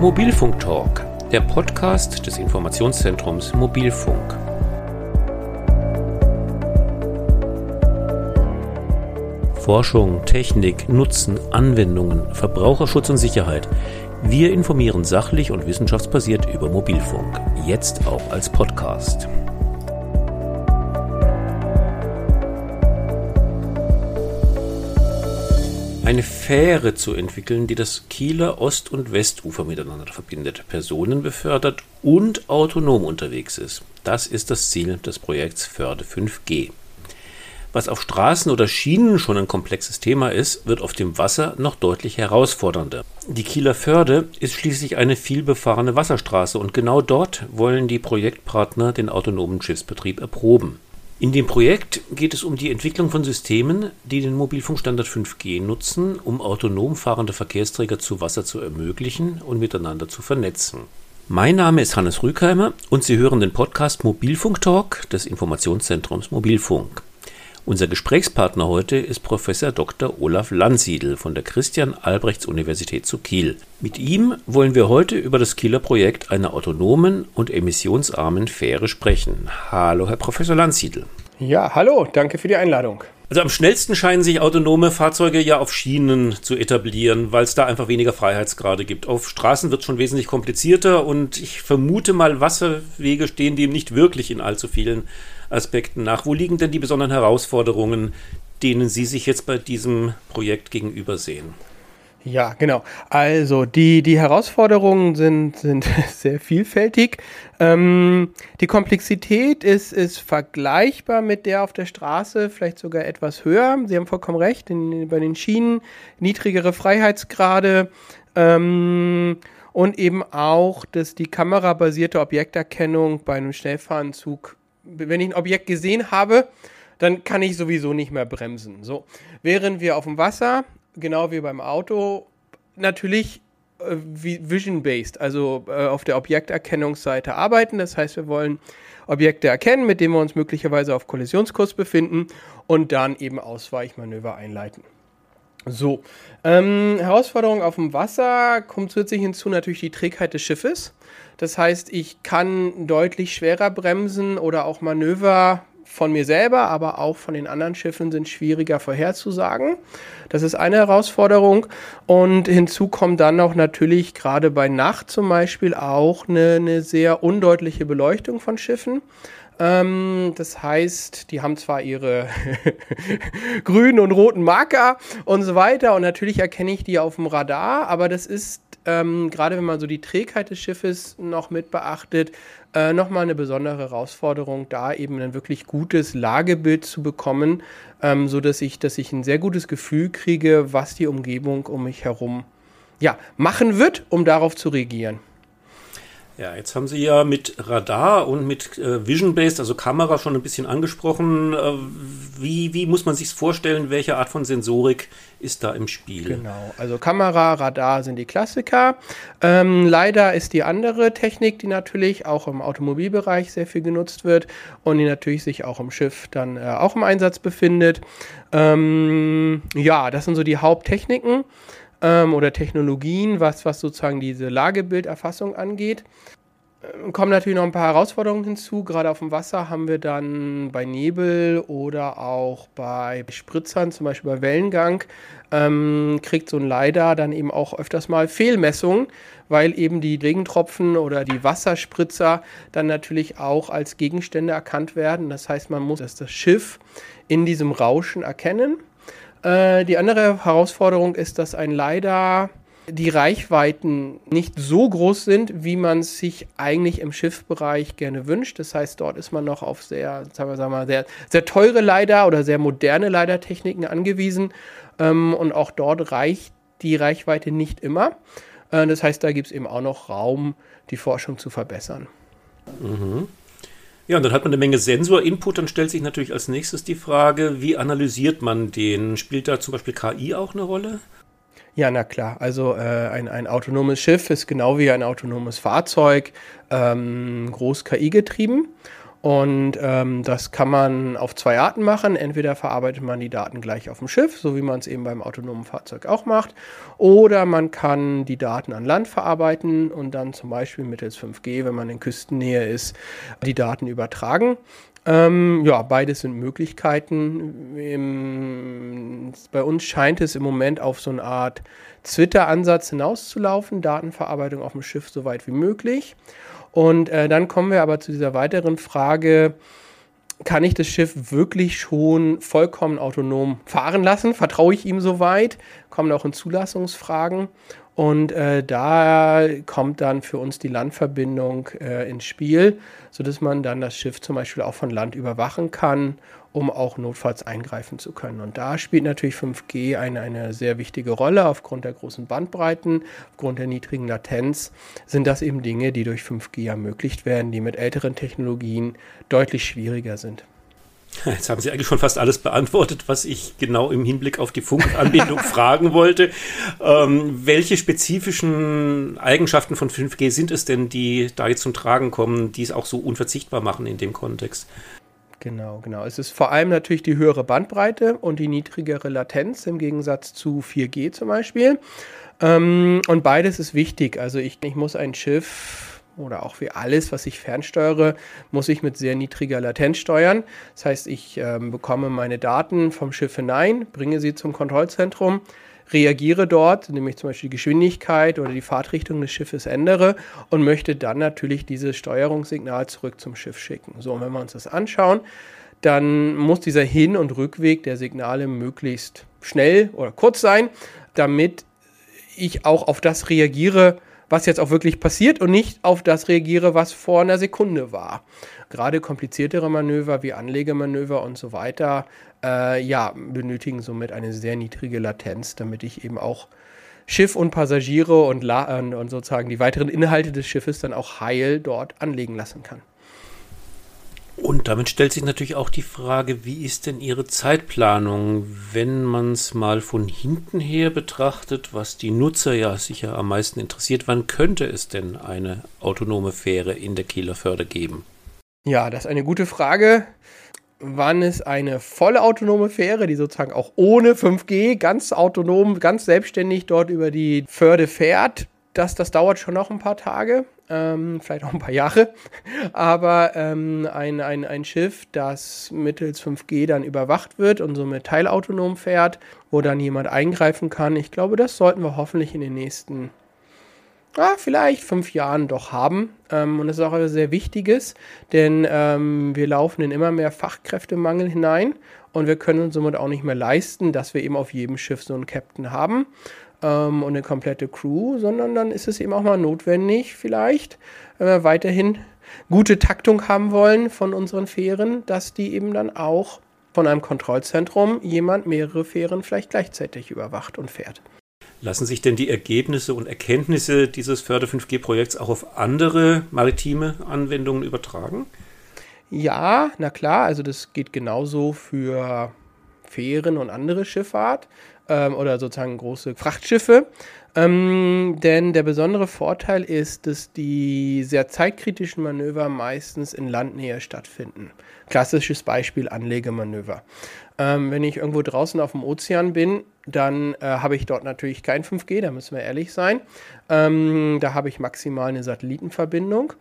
Mobilfunk Talk, der Podcast des Informationszentrums Mobilfunk. Forschung, Technik, Nutzen, Anwendungen, Verbraucherschutz und Sicherheit. Wir informieren sachlich und wissenschaftsbasiert über Mobilfunk, jetzt auch als Podcast. Eine Fähre zu entwickeln, die das Kieler Ost- und Westufer miteinander verbindet, Personen befördert und autonom unterwegs ist. Das ist das Ziel des Projekts Förde 5G. Was auf Straßen oder Schienen schon ein komplexes Thema ist, wird auf dem Wasser noch deutlich herausfordernder. Die Kieler Förde ist schließlich eine vielbefahrene Wasserstraße und genau dort wollen die Projektpartner den autonomen Schiffsbetrieb erproben. In dem Projekt geht es um die Entwicklung von Systemen, die den Mobilfunkstandard 5G nutzen, um autonom fahrende Verkehrsträger zu Wasser zu ermöglichen und miteinander zu vernetzen. Mein Name ist Hannes Rückheimer und Sie hören den Podcast Mobilfunk Talk des Informationszentrums Mobilfunk. Unser Gesprächspartner heute ist Professor Dr. Olaf Landsiedel von der Christian-Albrechts-Universität zu Kiel. Mit ihm wollen wir heute über das Kieler Projekt einer autonomen und emissionsarmen Fähre sprechen. Hallo, Herr Professor Landsiedel. Ja, hallo, danke für die Einladung. Also am schnellsten scheinen sich autonome Fahrzeuge ja auf Schienen zu etablieren, weil es da einfach weniger Freiheitsgrade gibt. Auf Straßen wird es schon wesentlich komplizierter und ich vermute mal, Wasserwege stehen dem nicht wirklich in allzu vielen Aspekten nach. Wo liegen denn die besonderen Herausforderungen, denen Sie sich jetzt bei diesem Projekt gegenüber sehen? Ja, genau. Also die, die Herausforderungen sind, sind sehr vielfältig. Ähm, die Komplexität ist, ist vergleichbar mit der auf der Straße, vielleicht sogar etwas höher. Sie haben vollkommen recht, in, bei den Schienen niedrigere Freiheitsgrade. Ähm, und eben auch, dass die kamerabasierte Objekterkennung bei einem Schnellfahrenzug wenn ich ein Objekt gesehen habe, dann kann ich sowieso nicht mehr bremsen. So, während wir auf dem Wasser, genau wie beim Auto, natürlich äh, vision-based, also äh, auf der Objekterkennungsseite arbeiten. Das heißt, wir wollen Objekte erkennen, mit denen wir uns möglicherweise auf Kollisionskurs befinden und dann eben Ausweichmanöver einleiten. So, ähm, Herausforderung auf dem Wasser kommt zusätzlich hinzu natürlich die Trägheit des Schiffes. Das heißt, ich kann deutlich schwerer bremsen oder auch Manöver von mir selber, aber auch von den anderen Schiffen sind schwieriger vorherzusagen. Das ist eine Herausforderung. Und hinzu kommt dann auch natürlich gerade bei Nacht zum Beispiel auch eine, eine sehr undeutliche Beleuchtung von Schiffen. Ähm, das heißt, die haben zwar ihre grünen und roten Marker und so weiter und natürlich erkenne ich die auf dem Radar, aber das ist ähm, gerade wenn man so die Trägheit des Schiffes noch mit beachtet, äh, nochmal eine besondere Herausforderung, da eben ein wirklich gutes Lagebild zu bekommen, ähm, sodass ich, dass ich ein sehr gutes Gefühl kriege, was die Umgebung um mich herum ja, machen wird, um darauf zu reagieren. Ja, jetzt haben Sie ja mit Radar und mit äh, Vision-Based, also Kamera, schon ein bisschen angesprochen. Äh, wie, wie muss man sich vorstellen? Welche Art von Sensorik ist da im Spiel? Genau, also Kamera, Radar sind die Klassiker. Ähm, leider ist die andere Technik, die natürlich auch im Automobilbereich sehr viel genutzt wird und die natürlich sich auch im Schiff dann äh, auch im Einsatz befindet. Ähm, ja, das sind so die Haupttechniken ähm, oder Technologien, was, was sozusagen diese Lagebilderfassung angeht. Ähm, kommen natürlich noch ein paar Herausforderungen hinzu. Gerade auf dem Wasser haben wir dann bei Nebel oder auch bei Spritzern, zum Beispiel bei Wellengang, ähm, kriegt so ein Leider dann eben auch öfters mal Fehlmessungen, weil eben die Regentropfen oder die Wasserspritzer dann natürlich auch als Gegenstände erkannt werden. Das heißt, man muss das Schiff in diesem Rauschen erkennen äh, die andere Herausforderung ist, dass ein leider die Reichweiten nicht so groß sind, wie man es sich eigentlich im Schiffbereich gerne wünscht. Das heißt, dort ist man noch auf sehr, sagen wir, mal, sehr, sehr teure Leider oder sehr moderne Leidertechniken angewiesen. Ähm, und auch dort reicht die Reichweite nicht immer. Äh, das heißt, da gibt es eben auch noch Raum, die Forschung zu verbessern. Mhm. Ja, und dann hat man eine Menge Sensor-Input. Dann stellt sich natürlich als nächstes die Frage, wie analysiert man den? Spielt da zum Beispiel KI auch eine Rolle? Ja, na klar. Also äh, ein, ein autonomes Schiff ist genau wie ein autonomes Fahrzeug ähm, groß KI getrieben. Und ähm, das kann man auf zwei Arten machen. Entweder verarbeitet man die Daten gleich auf dem Schiff, so wie man es eben beim autonomen Fahrzeug auch macht. Oder man kann die Daten an Land verarbeiten und dann zum Beispiel mittels 5G, wenn man in Küstennähe ist, die Daten übertragen. Ähm, ja, beides sind Möglichkeiten. Im, bei uns scheint es im Moment auf so eine Art Twitter-Ansatz hinauszulaufen. Datenverarbeitung auf dem Schiff so weit wie möglich. Und äh, dann kommen wir aber zu dieser weiteren Frage, kann ich das Schiff wirklich schon vollkommen autonom fahren lassen? Vertraue ich ihm soweit? Kommen auch in Zulassungsfragen. Und äh, da kommt dann für uns die Landverbindung äh, ins Spiel, sodass man dann das Schiff zum Beispiel auch von Land überwachen kann um auch notfalls eingreifen zu können. Und da spielt natürlich 5G eine, eine sehr wichtige Rolle. Aufgrund der großen Bandbreiten, aufgrund der niedrigen Latenz sind das eben Dinge, die durch 5G ermöglicht werden, die mit älteren Technologien deutlich schwieriger sind. Jetzt haben Sie eigentlich schon fast alles beantwortet, was ich genau im Hinblick auf die Funkanbindung fragen wollte. Ähm, welche spezifischen Eigenschaften von 5G sind es denn, die da jetzt zum Tragen kommen, die es auch so unverzichtbar machen in dem Kontext? Genau, genau. Es ist vor allem natürlich die höhere Bandbreite und die niedrigere Latenz im Gegensatz zu 4G zum Beispiel. Ähm, und beides ist wichtig. Also ich, ich muss ein Schiff oder auch wie alles, was ich fernsteuere, muss ich mit sehr niedriger Latenz steuern. Das heißt, ich ähm, bekomme meine Daten vom Schiff hinein, bringe sie zum Kontrollzentrum reagiere dort, nämlich zum Beispiel die Geschwindigkeit oder die Fahrtrichtung des Schiffes ändere und möchte dann natürlich dieses Steuerungssignal zurück zum Schiff schicken. So, und wenn wir uns das anschauen, dann muss dieser Hin- und Rückweg der Signale möglichst schnell oder kurz sein, damit ich auch auf das reagiere, was jetzt auch wirklich passiert und nicht auf das reagiere, was vor einer Sekunde war. Gerade kompliziertere Manöver wie Anlegemanöver und so weiter, äh, ja, benötigen somit eine sehr niedrige Latenz, damit ich eben auch Schiff und Passagiere und, und sozusagen die weiteren Inhalte des Schiffes dann auch heil dort anlegen lassen kann. Und damit stellt sich natürlich auch die Frage, wie ist denn Ihre Zeitplanung, wenn man es mal von hinten her betrachtet, was die Nutzer ja sicher am meisten interessiert, wann könnte es denn eine autonome Fähre in der Kieler Förde geben? Ja, das ist eine gute Frage. Wann es eine volle autonome Fähre, die sozusagen auch ohne 5G ganz autonom, ganz selbstständig dort über die Förde fährt, das, das dauert schon noch ein paar Tage, ähm, vielleicht auch ein paar Jahre. Aber ähm, ein, ein, ein Schiff, das mittels 5G dann überwacht wird und somit teilautonom fährt, wo dann jemand eingreifen kann, ich glaube, das sollten wir hoffentlich in den nächsten ah, vielleicht fünf Jahren doch haben. Ähm, und das ist auch etwas sehr Wichtiges, denn ähm, wir laufen in immer mehr Fachkräftemangel hinein und wir können uns somit auch nicht mehr leisten, dass wir eben auf jedem Schiff so einen Captain haben ähm, und eine komplette Crew, sondern dann ist es eben auch mal notwendig, vielleicht, wenn wir weiterhin gute Taktung haben wollen von unseren Fähren, dass die eben dann auch von einem Kontrollzentrum jemand mehrere Fähren vielleicht gleichzeitig überwacht und fährt. Lassen sich denn die Ergebnisse und Erkenntnisse dieses Förder 5G-Projekts auch auf andere maritime Anwendungen übertragen? Ja, na klar, also das geht genauso für Fähren und andere Schifffahrt ähm, oder sozusagen große Frachtschiffe. Ähm, denn der besondere Vorteil ist, dass die sehr zeitkritischen Manöver meistens in Landnähe stattfinden. Klassisches Beispiel Anlegemanöver. Ähm, wenn ich irgendwo draußen auf dem Ozean bin, dann äh, habe ich dort natürlich kein 5G, da müssen wir ehrlich sein. Ähm, da habe ich maximal eine Satellitenverbindung.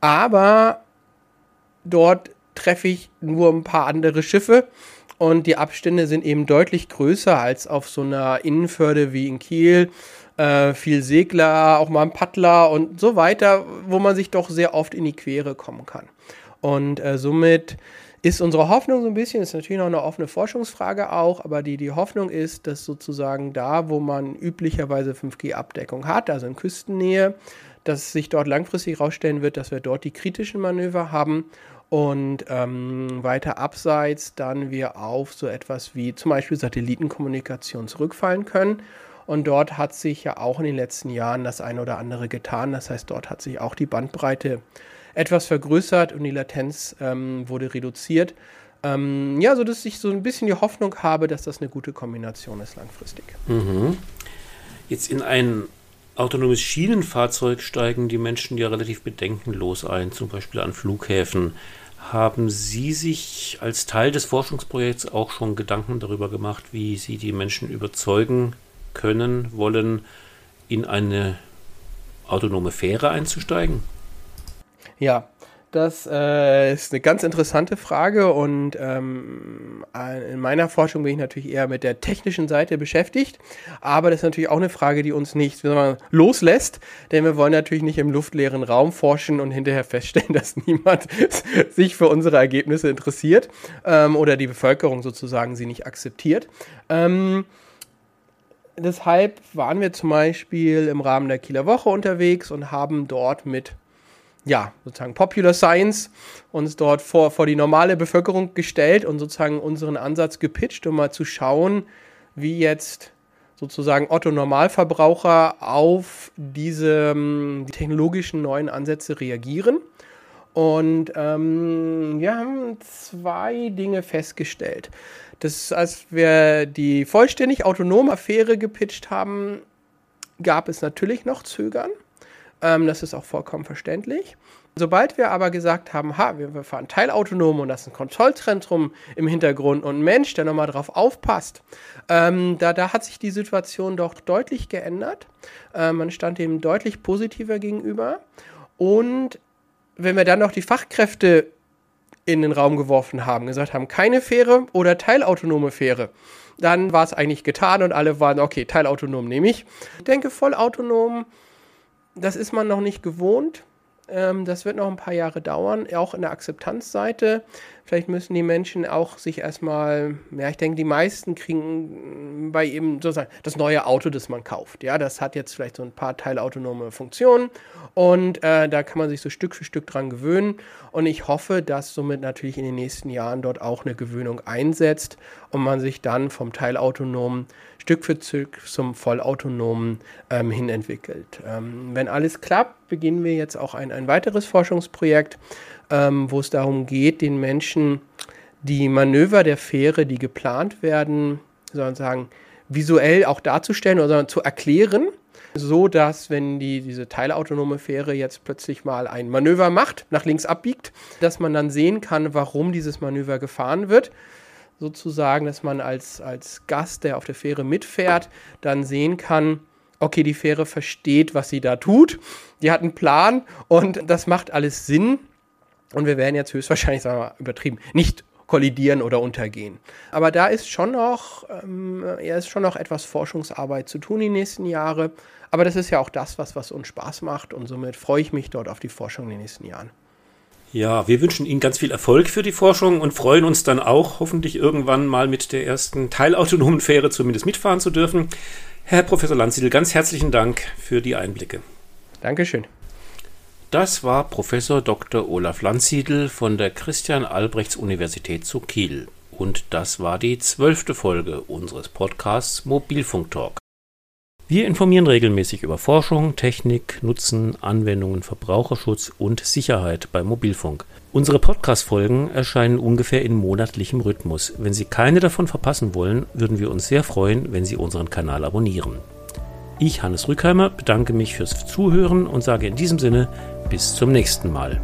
Aber dort treffe ich nur ein paar andere Schiffe und die Abstände sind eben deutlich größer als auf so einer Innenförde wie in Kiel. Äh, viel Segler, auch mal ein Paddler und so weiter, wo man sich doch sehr oft in die Quere kommen kann. Und äh, somit ist unsere Hoffnung so ein bisschen, ist natürlich noch eine offene Forschungsfrage auch, aber die, die Hoffnung ist, dass sozusagen da, wo man üblicherweise 5G-Abdeckung hat, also in Küstennähe, dass sich dort langfristig herausstellen wird, dass wir dort die kritischen Manöver haben und ähm, weiter abseits dann wir auf so etwas wie zum Beispiel Satellitenkommunikation zurückfallen können. Und dort hat sich ja auch in den letzten Jahren das eine oder andere getan. Das heißt, dort hat sich auch die Bandbreite etwas vergrößert und die Latenz ähm, wurde reduziert. Ähm, ja, sodass ich so ein bisschen die Hoffnung habe, dass das eine gute Kombination ist langfristig. Mhm. Jetzt in ein autonomes Schienenfahrzeug steigen die Menschen ja relativ bedenkenlos ein, zum Beispiel an Flughäfen. Haben Sie sich als Teil des Forschungsprojekts auch schon Gedanken darüber gemacht, wie Sie die Menschen überzeugen können, wollen, in eine autonome Fähre einzusteigen? Ja, das äh, ist eine ganz interessante Frage und ähm, in meiner Forschung bin ich natürlich eher mit der technischen Seite beschäftigt, aber das ist natürlich auch eine Frage, die uns nicht loslässt, denn wir wollen natürlich nicht im luftleeren Raum forschen und hinterher feststellen, dass niemand sich für unsere Ergebnisse interessiert ähm, oder die Bevölkerung sozusagen sie nicht akzeptiert. Ähm, deshalb waren wir zum Beispiel im Rahmen der Kieler Woche unterwegs und haben dort mit ja, sozusagen Popular Science uns dort vor, vor die normale Bevölkerung gestellt und sozusagen unseren Ansatz gepitcht, um mal zu schauen, wie jetzt sozusagen Otto Normalverbraucher auf diese ähm, die technologischen neuen Ansätze reagieren. Und ähm, wir haben zwei Dinge festgestellt. Das, als wir die vollständig autonome Affäre gepitcht haben, gab es natürlich noch Zögern. Ähm, das ist auch vollkommen verständlich. Sobald wir aber gesagt haben, ha, wir fahren teilautonom und das ist ein Kontrollzentrum im Hintergrund und ein Mensch, der nochmal drauf aufpasst, ähm, da, da hat sich die Situation doch deutlich geändert. Äh, man stand dem deutlich positiver gegenüber. Und wenn wir dann noch die Fachkräfte in den Raum geworfen haben, gesagt haben, keine Fähre oder teilautonome Fähre, dann war es eigentlich getan und alle waren, okay, teilautonom nehme ich. Ich denke, vollautonom das ist man noch nicht gewohnt. Ähm, das wird noch ein paar Jahre dauern, auch in der Akzeptanzseite. Vielleicht müssen die Menschen auch sich erstmal, ja, ich denke, die meisten kriegen bei eben sozusagen das neue Auto, das man kauft. Ja, das hat jetzt vielleicht so ein paar teilautonome Funktionen und äh, da kann man sich so Stück für Stück dran gewöhnen. Und ich hoffe, dass somit natürlich in den nächsten Jahren dort auch eine Gewöhnung einsetzt und man sich dann vom teilautonomen Stück für Stück zum vollautonomen ähm, hin entwickelt. Ähm, wenn alles klappt, beginnen wir jetzt auch ein, ein weiteres Forschungsprojekt, ähm, wo es darum geht, den Menschen die Manöver der Fähre, die geplant werden, sozusagen visuell auch darzustellen oder zu erklären, so dass wenn die, diese teilautonome Fähre jetzt plötzlich mal ein Manöver macht, nach links abbiegt, dass man dann sehen kann, warum dieses Manöver gefahren wird. Sozusagen, dass man als, als Gast, der auf der Fähre mitfährt, dann sehen kann, okay, die Fähre versteht, was sie da tut. Die hat einen Plan und das macht alles Sinn. Und wir werden jetzt höchstwahrscheinlich, sagen wir mal, übertrieben, nicht kollidieren oder untergehen. Aber da ist schon noch, ähm, ja, ist schon noch etwas Forschungsarbeit zu tun die nächsten Jahre. Aber das ist ja auch das, was, was uns Spaß macht und somit freue ich mich dort auf die Forschung in den nächsten Jahren. Ja, wir wünschen Ihnen ganz viel Erfolg für die Forschung und freuen uns dann auch, hoffentlich irgendwann mal mit der ersten teilautonomen Fähre zumindest mitfahren zu dürfen. Herr Professor Landsiedel, ganz herzlichen Dank für die Einblicke. Dankeschön. Das war Professor Dr. Olaf Landsiedel von der Christian Albrechts Universität zu Kiel. Und das war die zwölfte Folge unseres Podcasts Mobilfunk Talk. Wir informieren regelmäßig über Forschung, Technik, Nutzen, Anwendungen, Verbraucherschutz und Sicherheit beim Mobilfunk. Unsere Podcast-Folgen erscheinen ungefähr in monatlichem Rhythmus. Wenn Sie keine davon verpassen wollen, würden wir uns sehr freuen, wenn Sie unseren Kanal abonnieren. Ich, Hannes Rückheimer, bedanke mich fürs Zuhören und sage in diesem Sinne bis zum nächsten Mal.